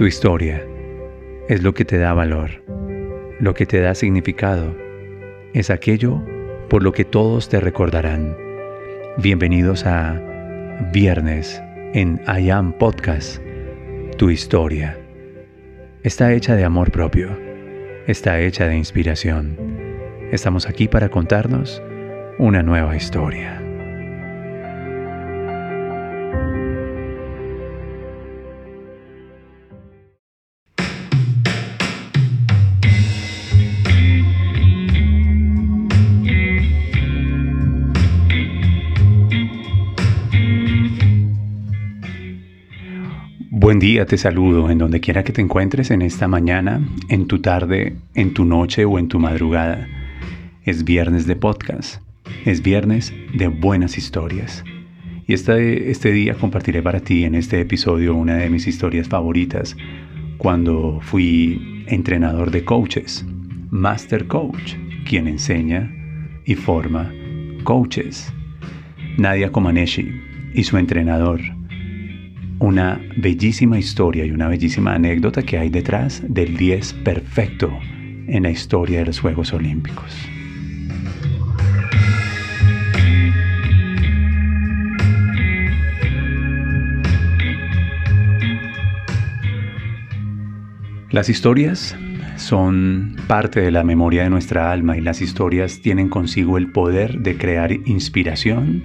Tu historia es lo que te da valor, lo que te da significado, es aquello por lo que todos te recordarán. Bienvenidos a Viernes en I Am Podcast, tu historia. Está hecha de amor propio, está hecha de inspiración. Estamos aquí para contarnos una nueva historia. Día, te saludo en donde quiera que te encuentres en esta mañana, en tu tarde, en tu noche o en tu madrugada. Es viernes de podcast, es viernes de buenas historias. Y este, este día compartiré para ti en este episodio una de mis historias favoritas cuando fui entrenador de coaches, Master Coach, quien enseña y forma coaches. Nadia Comaneci y su entrenador una bellísima historia y una bellísima anécdota que hay detrás del 10 perfecto en la historia de los Juegos Olímpicos. Las historias son parte de la memoria de nuestra alma y las historias tienen consigo el poder de crear inspiración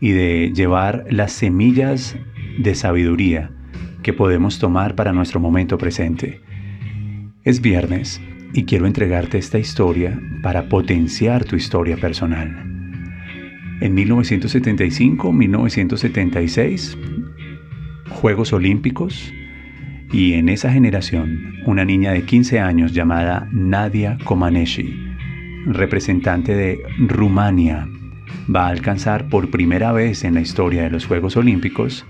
y de llevar las semillas de sabiduría que podemos tomar para nuestro momento presente. Es viernes y quiero entregarte esta historia para potenciar tu historia personal. En 1975-1976, Juegos Olímpicos, y en esa generación, una niña de 15 años llamada Nadia Comaneci, representante de Rumania, va a alcanzar por primera vez en la historia de los Juegos Olímpicos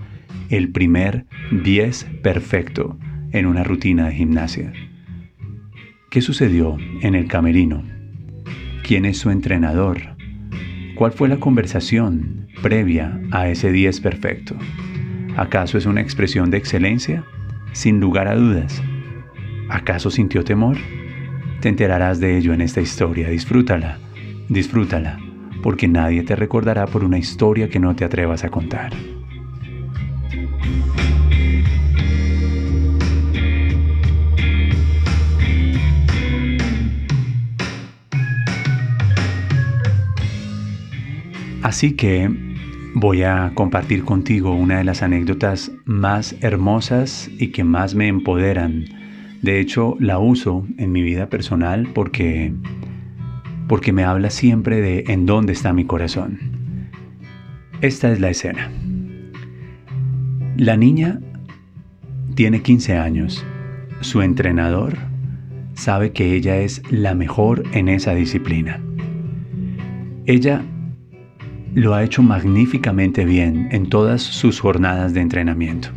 el primer 10 perfecto en una rutina de gimnasia. ¿Qué sucedió en el camerino? ¿Quién es su entrenador? ¿Cuál fue la conversación previa a ese 10 perfecto? ¿Acaso es una expresión de excelencia? Sin lugar a dudas. ¿Acaso sintió temor? Te enterarás de ello en esta historia. Disfrútala, disfrútala, porque nadie te recordará por una historia que no te atrevas a contar. Así que voy a compartir contigo una de las anécdotas más hermosas y que más me empoderan. De hecho, la uso en mi vida personal porque porque me habla siempre de en dónde está mi corazón. Esta es la escena. La niña tiene 15 años. Su entrenador sabe que ella es la mejor en esa disciplina. Ella lo ha hecho magníficamente bien en todas sus jornadas de entrenamiento.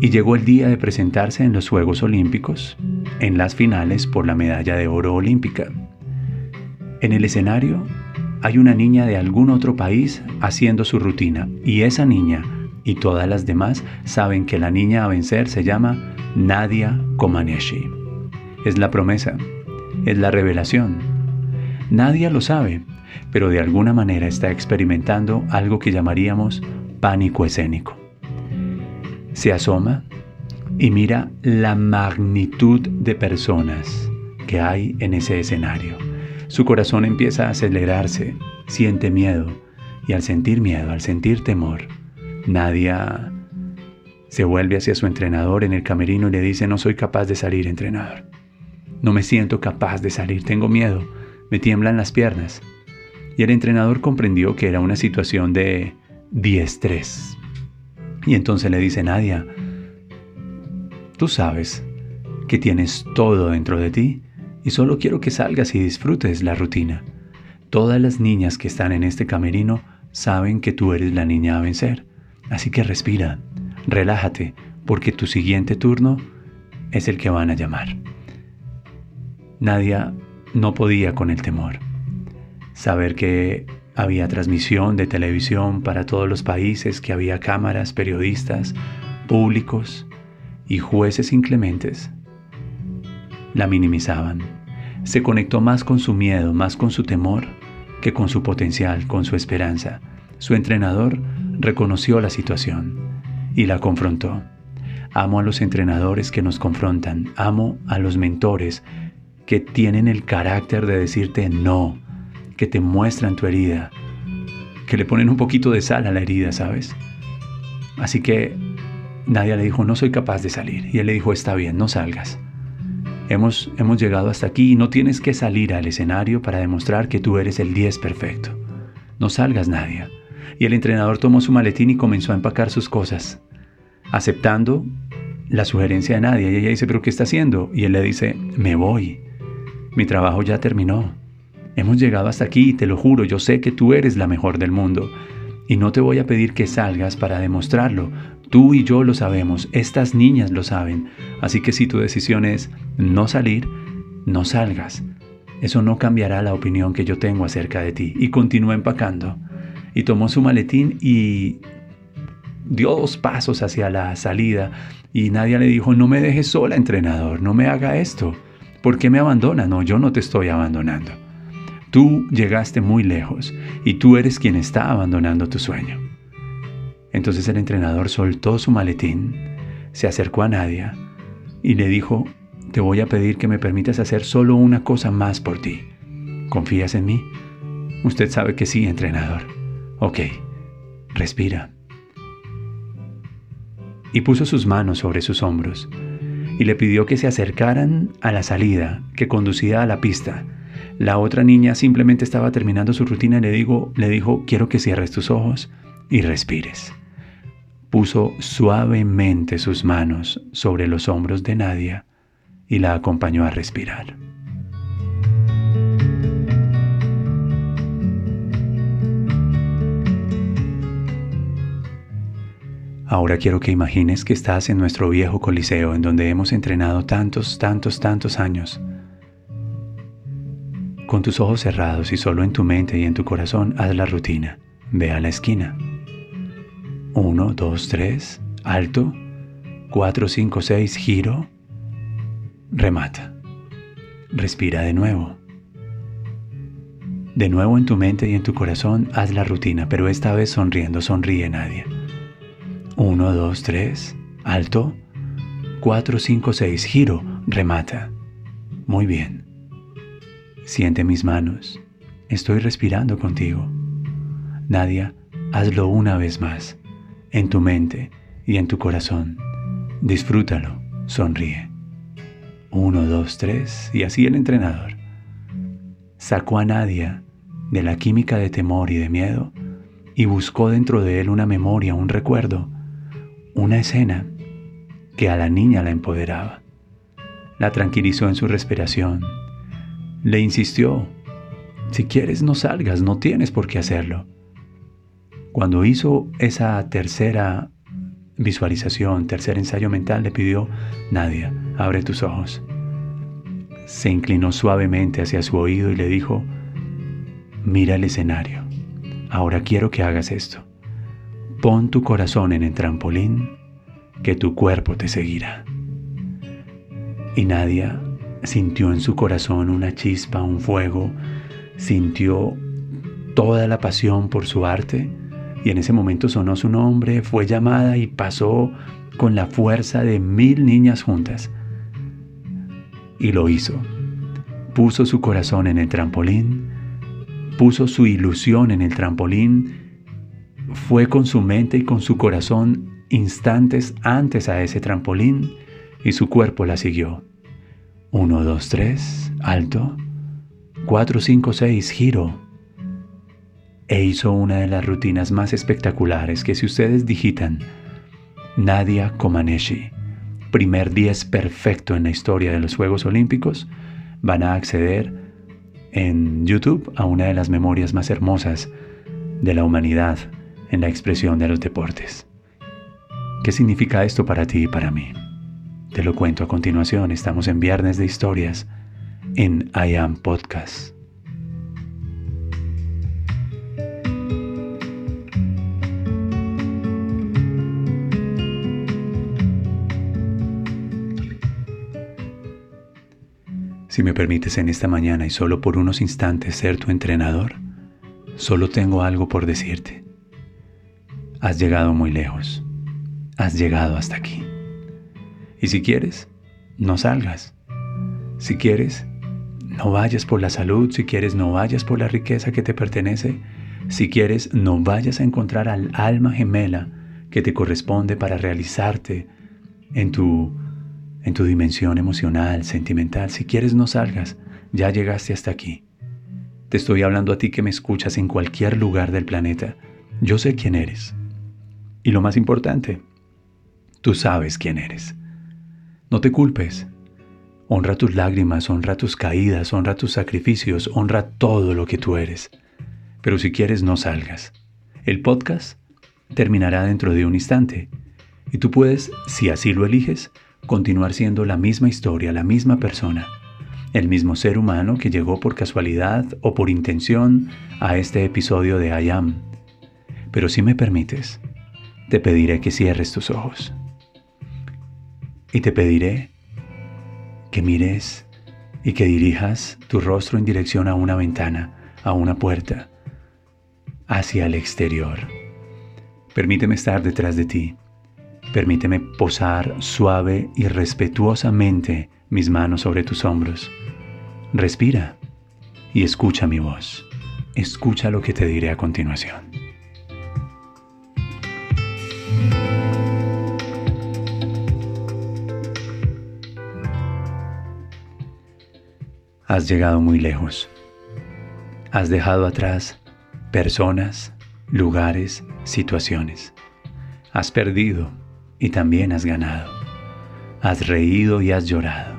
Y llegó el día de presentarse en los Juegos Olímpicos, en las finales por la medalla de oro olímpica. En el escenario hay una niña de algún otro país haciendo su rutina y esa niña y todas las demás saben que la niña a vencer se llama Nadia Comaneci. Es la promesa, es la revelación. Nadia lo sabe pero de alguna manera está experimentando algo que llamaríamos pánico escénico. Se asoma y mira la magnitud de personas que hay en ese escenario. Su corazón empieza a acelerarse, siente miedo y al sentir miedo, al sentir temor, Nadia se vuelve hacia su entrenador en el camerino y le dice, no soy capaz de salir, entrenador. No me siento capaz de salir, tengo miedo, me tiemblan las piernas y el entrenador comprendió que era una situación de diestrés. Y entonces le dice, Nadia, tú sabes que tienes todo dentro de ti y solo quiero que salgas y disfrutes la rutina. Todas las niñas que están en este camerino saben que tú eres la niña a vencer. Así que respira, relájate, porque tu siguiente turno es el que van a llamar. Nadia no podía con el temor saber que había transmisión de televisión para todos los países, que había cámaras, periodistas, públicos, y jueces inclementes la minimizaban. Se conectó más con su miedo, más con su temor, que con su potencial, con su esperanza. Su entrenador reconoció la situación y la confrontó. Amo a los entrenadores que nos confrontan, amo a los mentores que tienen el carácter de decirte no, que te muestran tu herida, que le ponen un poquito de sal a la herida, ¿sabes? Así que Nadia le dijo, no soy capaz de salir. Y él le dijo, está bien, no salgas. Hemos, hemos llegado hasta aquí y no tienes que salir al escenario para demostrar que tú eres el 10 perfecto. No salgas, Nadia. Y el entrenador tomó su maletín y comenzó a empacar sus cosas, aceptando la sugerencia de Nadia. Y ella dice, ¿pero qué está haciendo? Y él le dice, me voy. Mi trabajo ya terminó. Hemos llegado hasta aquí y te lo juro, yo sé que tú eres la mejor del mundo. Y no te voy a pedir que salgas para demostrarlo. Tú y yo lo sabemos, estas niñas lo saben. Así que si tu decisión es no salir, no salgas. Eso no cambiará la opinión que yo tengo acerca de ti. Y continuó empacando. Y tomó su maletín y dio dos pasos hacia la salida. Y nadie le dijo, no me dejes sola, entrenador, no me haga esto. ¿Por qué me abandona? No, yo no te estoy abandonando. Tú llegaste muy lejos y tú eres quien está abandonando tu sueño. Entonces el entrenador soltó su maletín, se acercó a Nadia y le dijo, te voy a pedir que me permitas hacer solo una cosa más por ti. ¿Confías en mí? Usted sabe que sí, entrenador. Ok, respira. Y puso sus manos sobre sus hombros y le pidió que se acercaran a la salida que conducía a la pista. La otra niña simplemente estaba terminando su rutina y le, digo, le dijo, quiero que cierres tus ojos y respires. Puso suavemente sus manos sobre los hombros de Nadia y la acompañó a respirar. Ahora quiero que imagines que estás en nuestro viejo coliseo en donde hemos entrenado tantos, tantos, tantos años. Con tus ojos cerrados y solo en tu mente y en tu corazón haz la rutina. Ve a la esquina. 1, 2, 3, alto. 4, 5, 6, giro. Remata. Respira de nuevo. De nuevo en tu mente y en tu corazón haz la rutina, pero esta vez sonriendo, sonríe nadie. 1, 2, 3, alto. 4, 5, 6, giro, remata. Muy bien. Siente mis manos. Estoy respirando contigo. Nadia, hazlo una vez más, en tu mente y en tu corazón. Disfrútalo, sonríe. 1, 2, 3, y así el entrenador sacó a Nadia de la química de temor y de miedo y buscó dentro de él una memoria, un recuerdo una escena que a la niña la empoderaba. La tranquilizó en su respiración. Le insistió, si quieres no salgas, no tienes por qué hacerlo. Cuando hizo esa tercera visualización, tercer ensayo mental, le pidió, Nadia, abre tus ojos. Se inclinó suavemente hacia su oído y le dijo, mira el escenario. Ahora quiero que hagas esto. Pon tu corazón en el trampolín, que tu cuerpo te seguirá. Y Nadia sintió en su corazón una chispa, un fuego, sintió toda la pasión por su arte y en ese momento sonó su nombre, fue llamada y pasó con la fuerza de mil niñas juntas. Y lo hizo. Puso su corazón en el trampolín, puso su ilusión en el trampolín fue con su mente y con su corazón instantes antes a ese trampolín y su cuerpo la siguió. 1, 2, 3, alto. 4, 5, 6, giro. E hizo una de las rutinas más espectaculares que si ustedes digitan Nadia Comaneci, primer 10 perfecto en la historia de los Juegos Olímpicos, van a acceder en YouTube a una de las memorias más hermosas de la humanidad en la expresión de los deportes. ¿Qué significa esto para ti y para mí? Te lo cuento a continuación. Estamos en Viernes de Historias en I Am Podcast. Si me permites en esta mañana y solo por unos instantes ser tu entrenador, solo tengo algo por decirte. Has llegado muy lejos. Has llegado hasta aquí. Y si quieres, no salgas. Si quieres, no vayas por la salud. Si quieres, no vayas por la riqueza que te pertenece. Si quieres, no vayas a encontrar al alma gemela que te corresponde para realizarte en tu en tu dimensión emocional, sentimental. Si quieres no salgas, ya llegaste hasta aquí. Te estoy hablando a ti que me escuchas en cualquier lugar del planeta. Yo sé quién eres. Y lo más importante, tú sabes quién eres. No te culpes. Honra tus lágrimas, honra tus caídas, honra tus sacrificios, honra todo lo que tú eres. Pero si quieres, no salgas. El podcast terminará dentro de un instante. Y tú puedes, si así lo eliges, continuar siendo la misma historia, la misma persona, el mismo ser humano que llegó por casualidad o por intención a este episodio de I Am. Pero si me permites, te pediré que cierres tus ojos. Y te pediré que mires y que dirijas tu rostro en dirección a una ventana, a una puerta, hacia el exterior. Permíteme estar detrás de ti Permíteme posar suave y respetuosamente mis manos sobre tus hombros. Respira y escucha mi voz. Escucha lo que te diré a continuación. Has llegado muy lejos. Has dejado atrás personas, lugares, situaciones. Has perdido y también has ganado. Has reído y has llorado.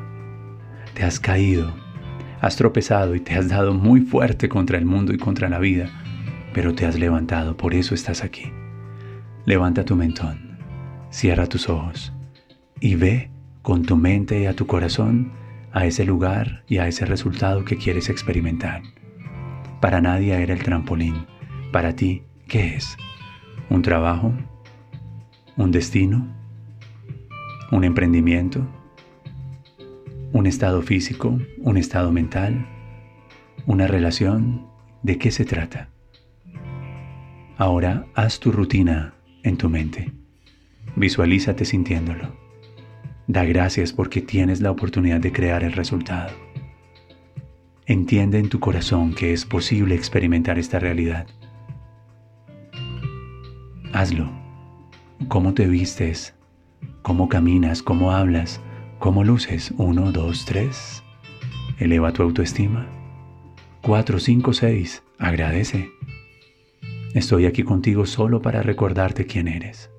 Te has caído, has tropezado y te has dado muy fuerte contra el mundo y contra la vida, pero te has levantado, por eso estás aquí. Levanta tu mentón, cierra tus ojos y ve con tu mente y a tu corazón a ese lugar y a ese resultado que quieres experimentar. Para nadie era el trampolín. Para ti, ¿qué es? ¿Un trabajo? un destino, un emprendimiento, un estado físico, un estado mental, una relación, ¿de qué se trata? Ahora haz tu rutina en tu mente. Visualízate sintiéndolo. Da gracias porque tienes la oportunidad de crear el resultado. Entiende en tu corazón que es posible experimentar esta realidad. Hazlo cómo te vistes, cómo caminas, cómo hablas, cómo luces. Uno, dos, tres. Eleva tu autoestima. Cuatro, cinco, seis. Agradece. Estoy aquí contigo solo para recordarte quién eres.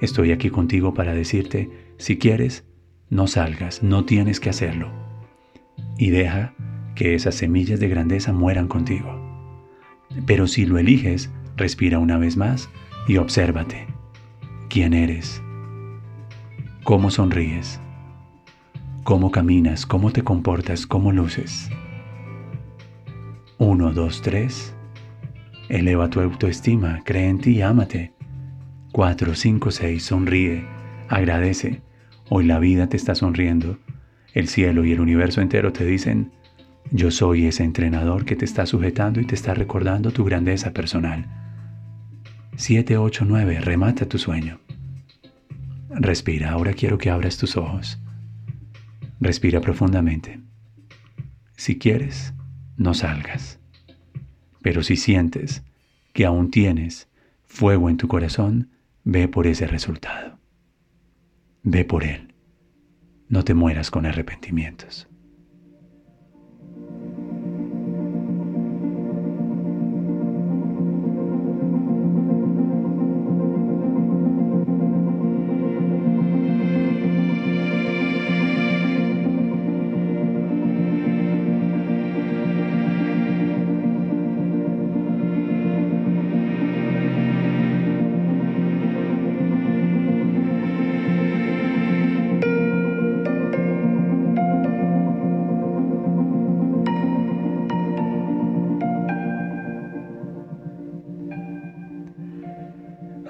Estoy aquí contigo para decirte, si quieres, no salgas, no tienes que hacerlo. Y deja que esas semillas de grandeza mueran contigo. Pero si lo eliges, respira una vez más y obsérvate quién eres, cómo sonríes, cómo caminas, cómo te comportas, cómo luces. Uno, dos, tres. Eleva tu autoestima, cree en ti y ámate. Cuatro, cinco, seis. Sonríe, agradece. Hoy la vida te está sonriendo. El cielo y el universo entero te dicen, yo soy ese entrenador que te está sujetando y te está recordando tu grandeza personal. 7, 8, 9. Remata tu sueño. Respira. Ahora quiero que abras tus ojos. Respira profundamente. Si quieres, no salgas. Pero si sientes que aún tienes fuego en tu corazón, ve por ese resultado. Ve por él. No te mueras con arrepentimientos.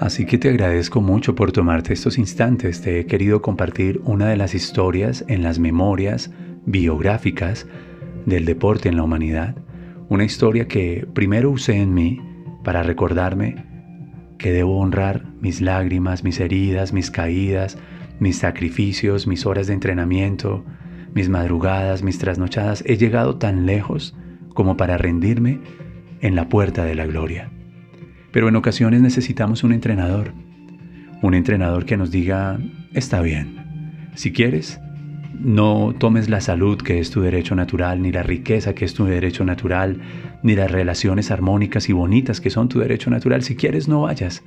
Así que te agradezco mucho por tomarte estos instantes. Te he querido compartir una de las historias en las memorias biográficas del deporte en la humanidad, una historia que primero usé en mí para recordarme que debo honrar mis lágrimas, mis heridas, mis caídas, mis sacrificios, mis horas de entrenamiento, mis madrugadas, mis trasnochadas. He llegado tan lejos como para rendirme en la puerta de la gloria. Pero en ocasiones necesitamos un entrenador, un entrenador que nos diga, está bien, si quieres, no tomes la salud que es tu derecho natural, ni la riqueza que es tu derecho natural, ni las relaciones armónicas y bonitas que son tu derecho natural. Si quieres, no vayas.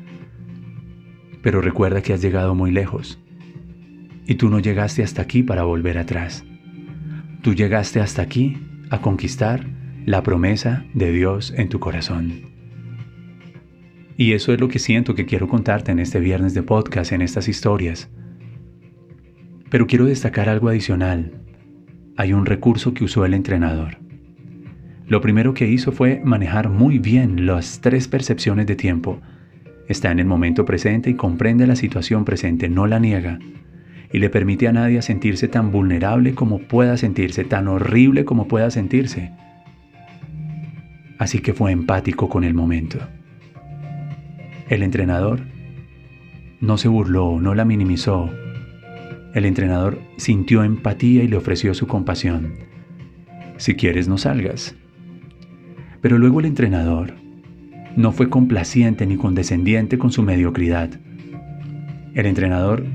Pero recuerda que has llegado muy lejos. Y tú no llegaste hasta aquí para volver atrás. Tú llegaste hasta aquí a conquistar la promesa de Dios en tu corazón. Y eso es lo que siento que quiero contarte en este viernes de podcast, en estas historias. Pero quiero destacar algo adicional. Hay un recurso que usó el entrenador. Lo primero que hizo fue manejar muy bien las tres percepciones de tiempo. Está en el momento presente y comprende la situación presente, no la niega. Y le permite a nadie sentirse tan vulnerable como pueda sentirse, tan horrible como pueda sentirse. Así que fue empático con el momento. El entrenador no se burló, no la minimizó, el entrenador sintió empatía y le ofreció su compasión. Si quieres, no salgas. Pero luego el entrenador no fue complaciente ni condescendiente con su mediocridad. El entrenador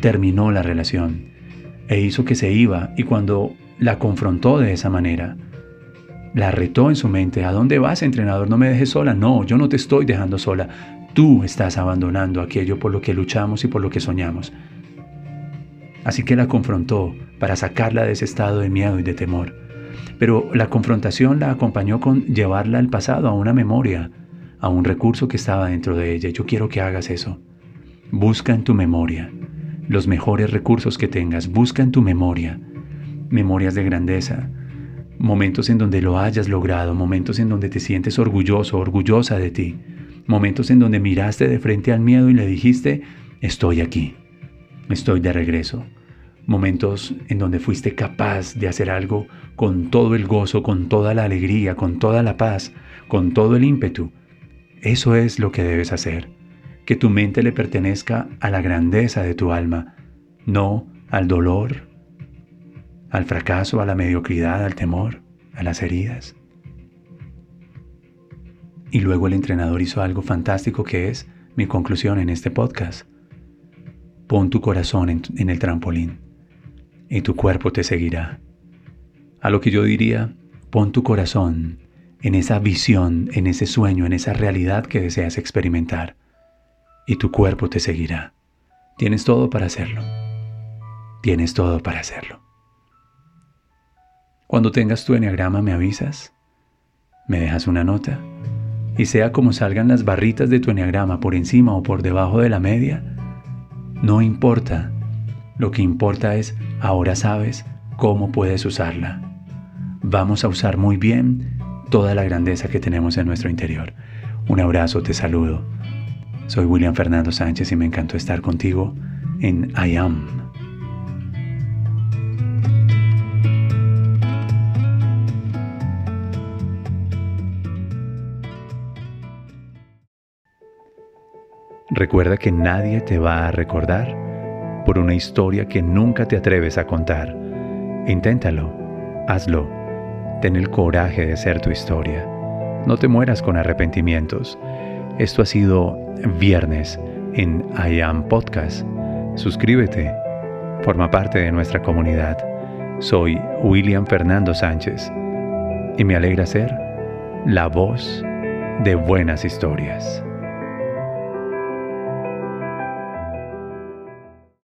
terminó la relación e hizo que se iba y cuando la confrontó de esa manera, la retó en su mente, ¿a dónde vas, entrenador? No me dejes sola. No, yo no te estoy dejando sola. Tú estás abandonando aquello por lo que luchamos y por lo que soñamos. Así que la confrontó para sacarla de ese estado de miedo y de temor. Pero la confrontación la acompañó con llevarla al pasado, a una memoria, a un recurso que estaba dentro de ella. Yo quiero que hagas eso. Busca en tu memoria los mejores recursos que tengas. Busca en tu memoria memorias de grandeza, momentos en donde lo hayas logrado, momentos en donde te sientes orgulloso, orgullosa de ti, momentos en donde miraste de frente al miedo y le dijiste, estoy aquí, estoy de regreso, momentos en donde fuiste capaz de hacer algo con todo el gozo, con toda la alegría, con toda la paz, con todo el ímpetu. Eso es lo que debes hacer, que tu mente le pertenezca a la grandeza de tu alma, no al dolor, al fracaso, a la mediocridad, al temor, a las heridas. Y luego el entrenador hizo algo fantástico que es mi conclusión en este podcast. Pon tu corazón en, el trampolín y tu cuerpo te seguirá. A lo que yo diría, pon tu corazón en esa visión, en ese sueño, en esa realidad que deseas experimentar y tu cuerpo te seguirá. Tienes todo para hacerlo. Tienes todo para hacerlo. Cuando tengas tu enneagrama me avisas, me dejas una nota y sea como salgan las barritas de tu enneagrama por encima o por debajo de la media, no importa lo que importa es, ahora sabes cómo puedes usarla. Vamos a usar muy bien toda la grandeza que tenemos en nuestro interior. Un abrazo, te saludo. Soy William Fernando Sánchez y me encantó estar contigo en I Am. Recuerda que nadie te va a recordar por una historia que nunca te atreves a contar. Inténtalo, hazlo, ten el coraje de ser tu historia. No te mueras con arrepentimientos. Esto ha sido viernes en I Am Podcast. Suscríbete, forma parte de nuestra comunidad. Soy William Fernando Sánchez y me alegra ser la voz de buenas historias.